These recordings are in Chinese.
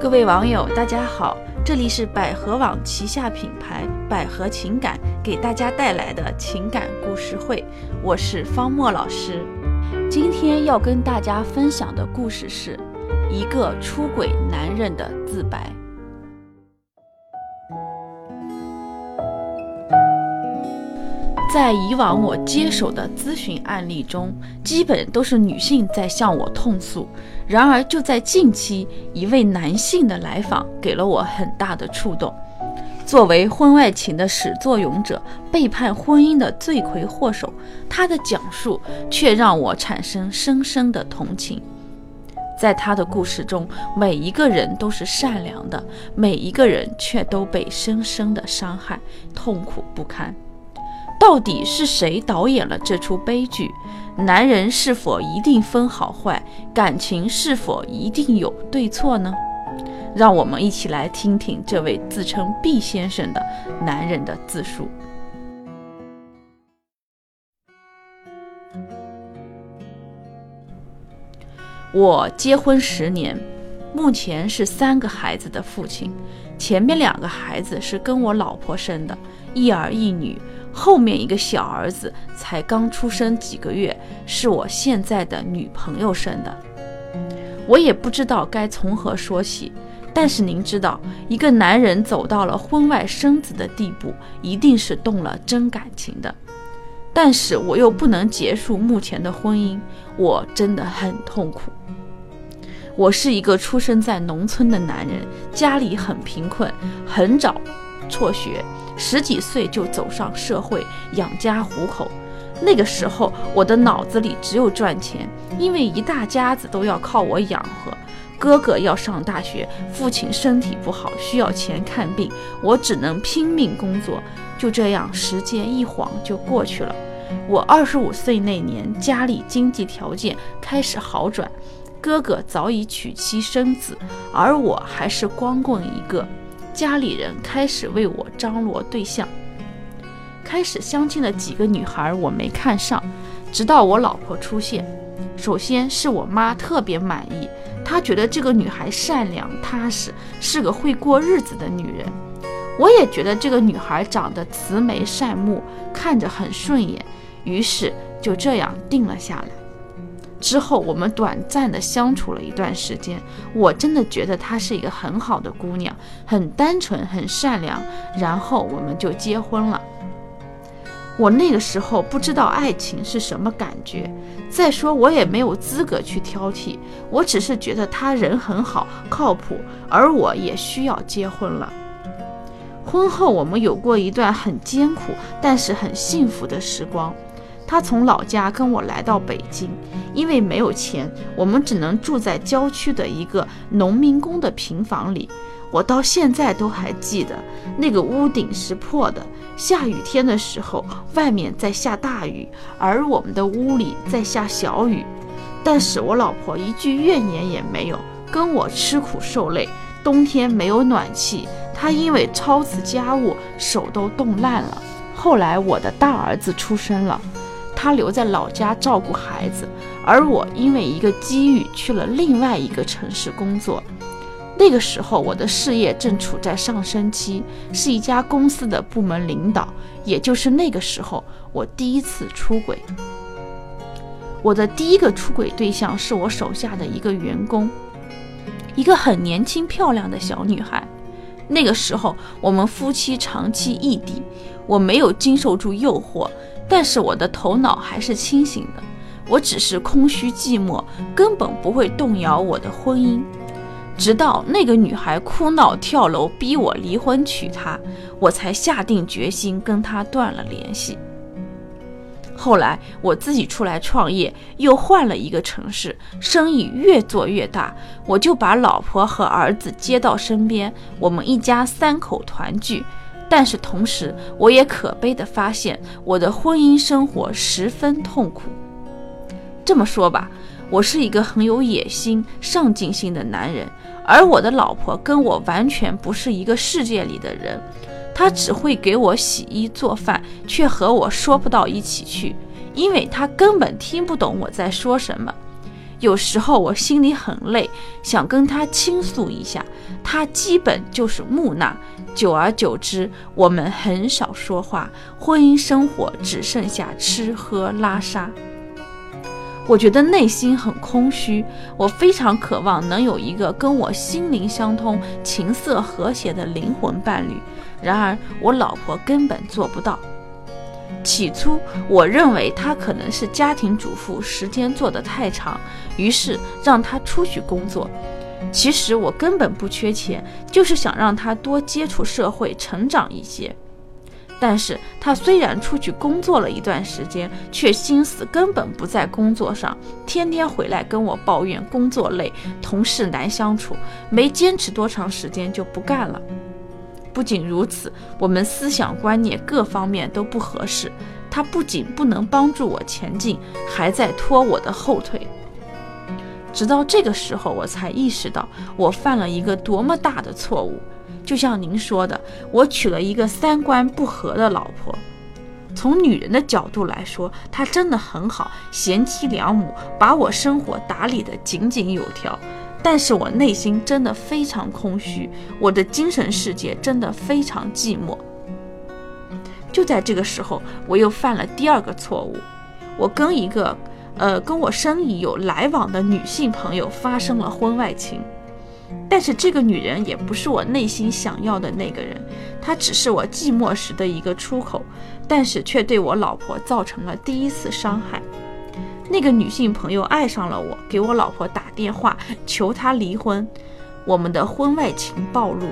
各位网友，大家好，这里是百合网旗下品牌百合情感给大家带来的情感故事会，我是方墨老师。今天要跟大家分享的故事是一个出轨男人的自白。在以往我接手的咨询案例中，基本都是女性在向我痛诉。然而，就在近期，一位男性的来访给了我很大的触动。作为婚外情的始作俑者，背叛婚姻的罪魁祸首，他的讲述却让我产生深深的同情。在他的故事中，每一个人都是善良的，每一个人却都被深深的伤害，痛苦不堪。到底是谁导演了这出悲剧？男人是否一定分好坏？感情是否一定有对错呢？让我们一起来听听这位自称毕先生的男人的自述。我结婚十年，目前是三个孩子的父亲。前面两个孩子是跟我老婆生的，一儿一女。后面一个小儿子才刚出生几个月，是我现在的女朋友生的。我也不知道该从何说起，但是您知道，一个男人走到了婚外生子的地步，一定是动了真感情的。但是我又不能结束目前的婚姻，我真的很痛苦。我是一个出生在农村的男人，家里很贫困，很早辍学。十几岁就走上社会养家糊口，那个时候我的脑子里只有赚钱，因为一大家子都要靠我养活。哥哥要上大学，父亲身体不好需要钱看病，我只能拼命工作。就这样，时间一晃就过去了。我二十五岁那年，家里经济条件开始好转，哥哥早已娶妻生子，而我还是光棍一个。家里人开始为我张罗对象，开始相亲的几个女孩我没看上，直到我老婆出现。首先是我妈特别满意，她觉得这个女孩善良踏实，是个会过日子的女人。我也觉得这个女孩长得慈眉善目，看着很顺眼，于是就这样定了下来。之后，我们短暂的相处了一段时间，我真的觉得她是一个很好的姑娘，很单纯，很善良。然后我们就结婚了。我那个时候不知道爱情是什么感觉，再说我也没有资格去挑剔，我只是觉得他人很好，靠谱，而我也需要结婚了。婚后我们有过一段很艰苦，但是很幸福的时光。他从老家跟我来到北京，因为没有钱，我们只能住在郊区的一个农民工的平房里。我到现在都还记得，那个屋顶是破的，下雨天的时候，外面在下大雨，而我们的屋里在下小雨。但是我老婆一句怨言也没有，跟我吃苦受累。冬天没有暖气，她因为操持家务，手都冻烂了。后来我的大儿子出生了。他留在老家照顾孩子，而我因为一个机遇去了另外一个城市工作。那个时候，我的事业正处在上升期，是一家公司的部门领导。也就是那个时候，我第一次出轨。我的第一个出轨对象是我手下的一个员工，一个很年轻漂亮的小女孩。那个时候，我们夫妻长期异地，我没有经受住诱惑。但是我的头脑还是清醒的，我只是空虚寂寞，根本不会动摇我的婚姻。直到那个女孩哭闹跳楼逼我离婚娶她，我才下定决心跟她断了联系。后来我自己出来创业，又换了一个城市，生意越做越大，我就把老婆和儿子接到身边，我们一家三口团聚。但是同时，我也可悲地发现，我的婚姻生活十分痛苦。这么说吧，我是一个很有野心、上进心的男人，而我的老婆跟我完全不是一个世界里的人。她只会给我洗衣做饭，却和我说不到一起去，因为她根本听不懂我在说什么。有时候我心里很累，想跟他倾诉一下，他基本就是木讷。久而久之，我们很少说话，婚姻生活只剩下吃喝拉撒。我觉得内心很空虚，我非常渴望能有一个跟我心灵相通、琴瑟和谐的灵魂伴侣。然而，我老婆根本做不到。起初，我认为她可能是家庭主妇，时间做得太长，于是让她出去工作。其实我根本不缺钱，就是想让她多接触社会，成长一些。但是他虽然出去工作了一段时间，却心思根本不在工作上，天天回来跟我抱怨工作累，同事难相处，没坚持多长时间就不干了。不仅如此，我们思想观念各方面都不合适，他不仅不能帮助我前进，还在拖我的后腿。直到这个时候，我才意识到我犯了一个多么大的错误。就像您说的，我娶了一个三观不合的老婆。从女人的角度来说，她真的很好，贤妻良母，把我生活打理得井井有条。但是我内心真的非常空虚，我的精神世界真的非常寂寞。就在这个时候，我又犯了第二个错误，我跟一个呃跟我生意有来往的女性朋友发生了婚外情。但是这个女人也不是我内心想要的那个人，她只是我寂寞时的一个出口，但是却对我老婆造成了第一次伤害。那个女性朋友爱上了我，给我老婆打电话求她离婚，我们的婚外情暴露，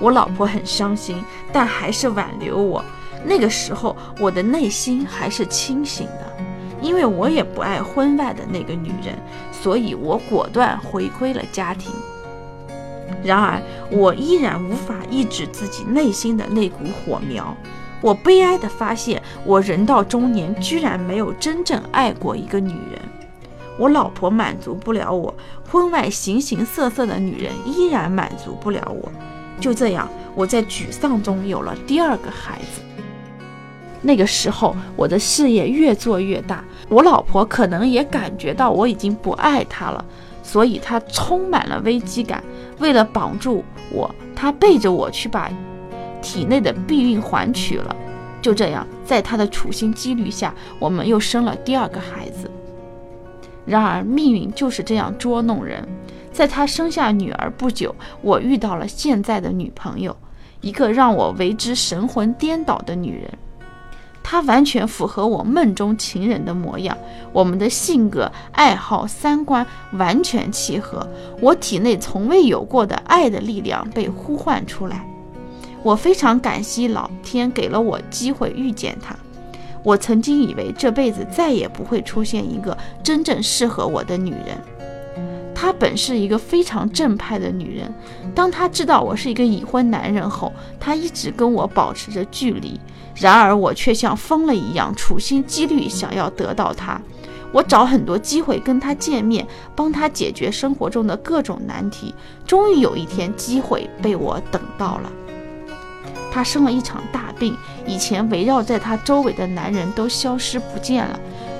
我老婆很伤心，但还是挽留我。那个时候我的内心还是清醒的，因为我也不爱婚外的那个女人，所以我果断回归了家庭。然而，我依然无法抑制自己内心的那股火苗。我悲哀地发现，我人到中年，居然没有真正爱过一个女人。我老婆满足不了我，婚外形形色色的女人依然满足不了我。就这样，我在沮丧中有了第二个孩子。那个时候，我的事业越做越大，我老婆可能也感觉到我已经不爱她了。所以她充满了危机感，为了绑住我，她背着我去把体内的避孕环取了。就这样，在他的处心积虑下，我们又生了第二个孩子。然而，命运就是这样捉弄人。在他生下女儿不久，我遇到了现在的女朋友，一个让我为之神魂颠倒的女人。她完全符合我梦中情人的模样，我们的性格、爱好、三观完全契合，我体内从未有过的爱的力量被呼唤出来。我非常感激老天给了我机会遇见她。我曾经以为这辈子再也不会出现一个真正适合我的女人。她本是一个非常正派的女人，当她知道我是一个已婚男人后，她一直跟我保持着距离。然而我却像疯了一样，处心积虑想要得到她。我找很多机会跟她见面，帮她解决生活中的各种难题。终于有一天，机会被我等到了。她生了一场大病，以前围绕在她周围的男人都消失不见了，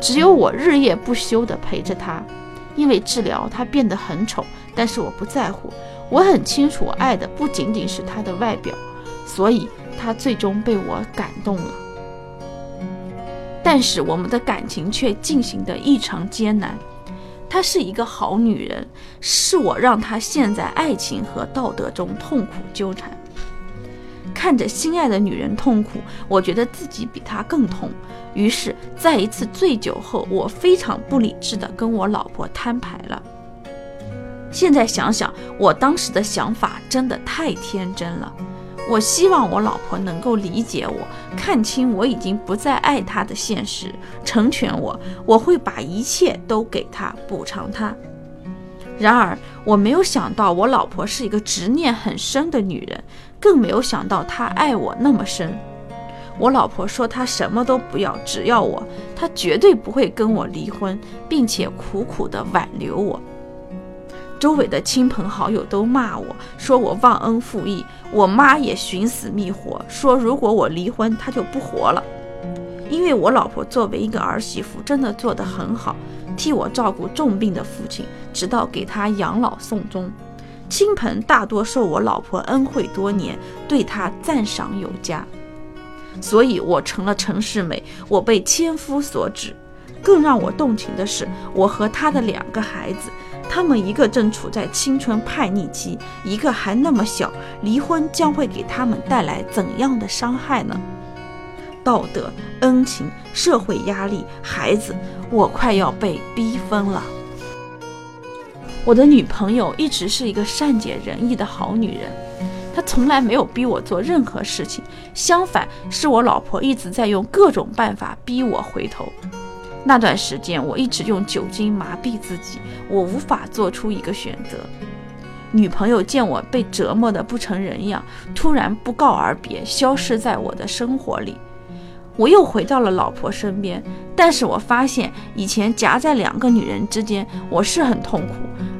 只有我日夜不休地陪着他。因为治疗，她变得很丑，但是我不在乎。我很清楚，我爱的不仅仅是她的外表，所以。她最终被我感动了，但是我们的感情却进行得异常艰难。她是一个好女人，是我让她陷在爱情和道德中痛苦纠缠。看着心爱的女人痛苦，我觉得自己比她更痛。于是，在一次醉酒后，我非常不理智地跟我老婆摊牌了。现在想想，我当时的想法真的太天真了。我希望我老婆能够理解我，看清我已经不再爱她的现实，成全我。我会把一切都给她，补偿她。然而，我没有想到我老婆是一个执念很深的女人，更没有想到她爱我那么深。我老婆说她什么都不要，只要我，她绝对不会跟我离婚，并且苦苦的挽留我。周围的亲朋好友都骂我说我忘恩负义，我妈也寻死觅活，说如果我离婚，她就不活了。因为我老婆作为一个儿媳妇，真的做得很好，替我照顾重病的父亲，直到给他养老送终。亲朋大多受我老婆恩惠多年，对她赞赏有加，所以我成了陈世美，我被千夫所指。更让我动情的是，我和他的两个孩子，他们一个正处在青春叛逆期，一个还那么小，离婚将会给他们带来怎样的伤害呢？道德、恩情、社会压力、孩子，我快要被逼疯了。我的女朋友一直是一个善解人意的好女人，她从来没有逼我做任何事情，相反，是我老婆一直在用各种办法逼我回头。那段时间，我一直用酒精麻痹自己，我无法做出一个选择。女朋友见我被折磨得不成人样，突然不告而别，消失在我的生活里。我又回到了老婆身边，但是我发现以前夹在两个女人之间，我是很痛苦。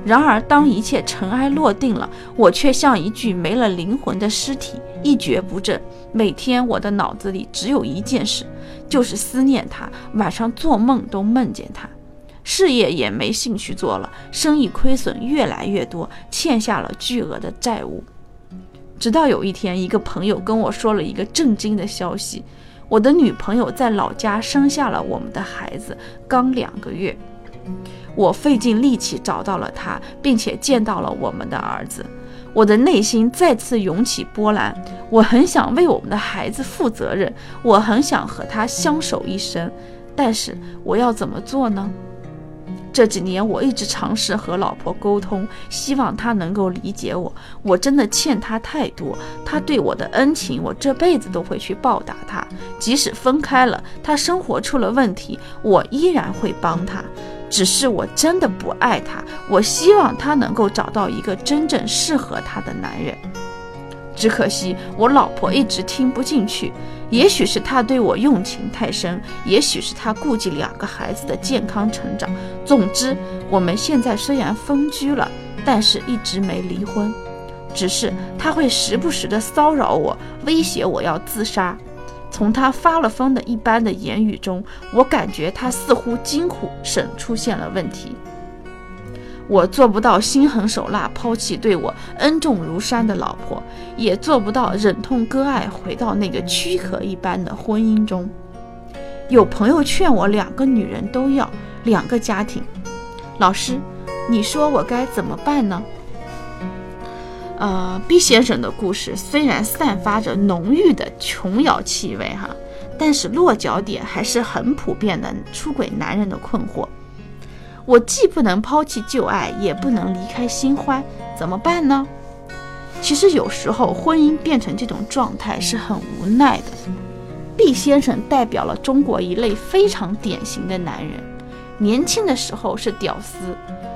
然而，当一切尘埃落定了，我却像一具没了灵魂的尸体，一蹶不振。每天，我的脑子里只有一件事，就是思念他，晚上做梦都梦见他。事业也没兴趣做了，生意亏损越来越多，欠下了巨额的债务。直到有一天，一个朋友跟我说了一个震惊的消息：我的女朋友在老家生下了我们的孩子，刚两个月。我费尽力气找到了她，并且见到了我们的儿子，我的内心再次涌起波澜。我很想为我们的孩子负责任，我很想和他相守一生，但是我要怎么做呢？这几年我一直尝试和老婆沟通，希望她能够理解我。我真的欠她太多，她对我的恩情，我这辈子都会去报答她。即使分开了，她生活出了问题，我依然会帮她。只是我真的不爱她，我希望她能够找到一个真正适合她的男人。只可惜我老婆一直听不进去，也许是她对我用情太深，也许是她顾及两个孩子的健康成长。总之，我们现在虽然分居了，但是一直没离婚。只是他会时不时的骚扰我，威胁我要自杀。从他发了疯的一般的言语中，我感觉他似乎金虎省出现了问题。我做不到心狠手辣抛弃对我恩重如山的老婆，也做不到忍痛割爱回到那个躯壳一般的婚姻中。有朋友劝我两个女人都要，两个家庭。老师，你说我该怎么办呢？呃，B 先生的故事虽然散发着浓郁的琼瑶气味哈，但是落脚点还是很普遍的出轨男人的困惑。我既不能抛弃旧爱，也不能离开新欢，怎么办呢？其实有时候婚姻变成这种状态是很无奈的。毕先生代表了中国一类非常典型的男人，年轻的时候是屌丝，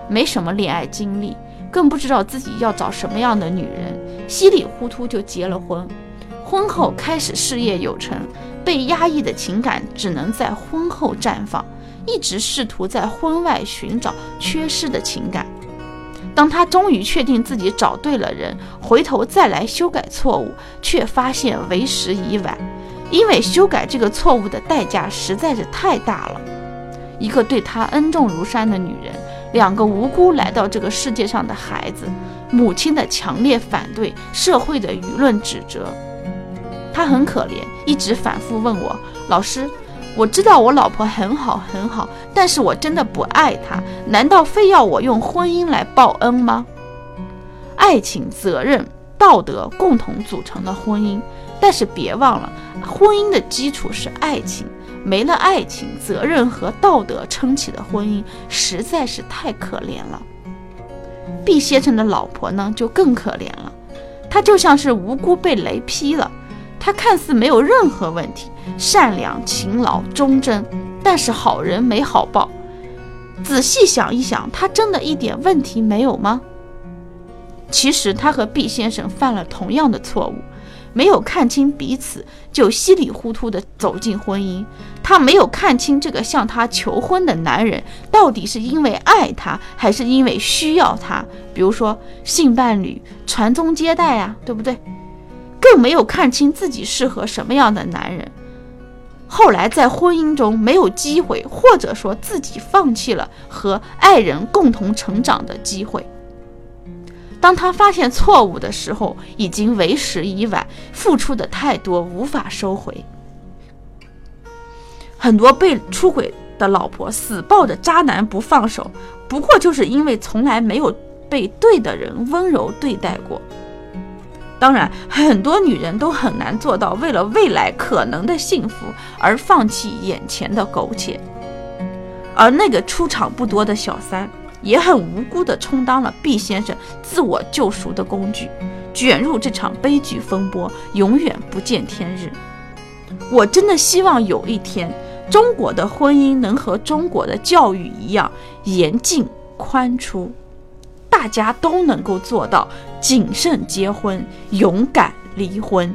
没什么恋爱经历。更不知道自己要找什么样的女人，稀里糊涂就结了婚。婚后开始事业有成，被压抑的情感只能在婚后绽放，一直试图在婚外寻找缺失的情感。当他终于确定自己找对了人，回头再来修改错误，却发现为时已晚，因为修改这个错误的代价实在是太大了。一个对他恩重如山的女人。两个无辜来到这个世界上的孩子，母亲的强烈反对，社会的舆论指责，他很可怜，一直反复问我：“老师，我知道我老婆很好很好，但是我真的不爱她，难道非要我用婚姻来报恩吗？”爱情、责任、道德共同组成的婚姻，但是别忘了，婚姻的基础是爱情。没了爱情、责任和道德撑起的婚姻，实在是太可怜了。毕先生的老婆呢，就更可怜了。她就像是无辜被雷劈了。他看似没有任何问题，善良、勤劳、忠贞，但是好人没好报。仔细想一想，他真的一点问题没有吗？其实他和毕先生犯了同样的错误。没有看清彼此，就稀里糊涂地走进婚姻。他没有看清这个向他求婚的男人到底是因为爱他，还是因为需要他。比如说性伴侣、传宗接代呀，对不对？更没有看清自己适合什么样的男人。后来在婚姻中没有机会，或者说自己放弃了和爱人共同成长的机会。当他发现错误的时候，已经为时已晚，付出的太多，无法收回。很多被出轨的老婆死抱着渣男不放手，不过就是因为从来没有被对的人温柔对待过。当然，很多女人都很难做到为了未来可能的幸福而放弃眼前的苟且，而那个出场不多的小三。也很无辜地充当了毕先生自我救赎的工具，卷入这场悲剧风波，永远不见天日。我真的希望有一天，中国的婚姻能和中国的教育一样严进宽出，大家都能够做到谨慎结婚，勇敢离婚。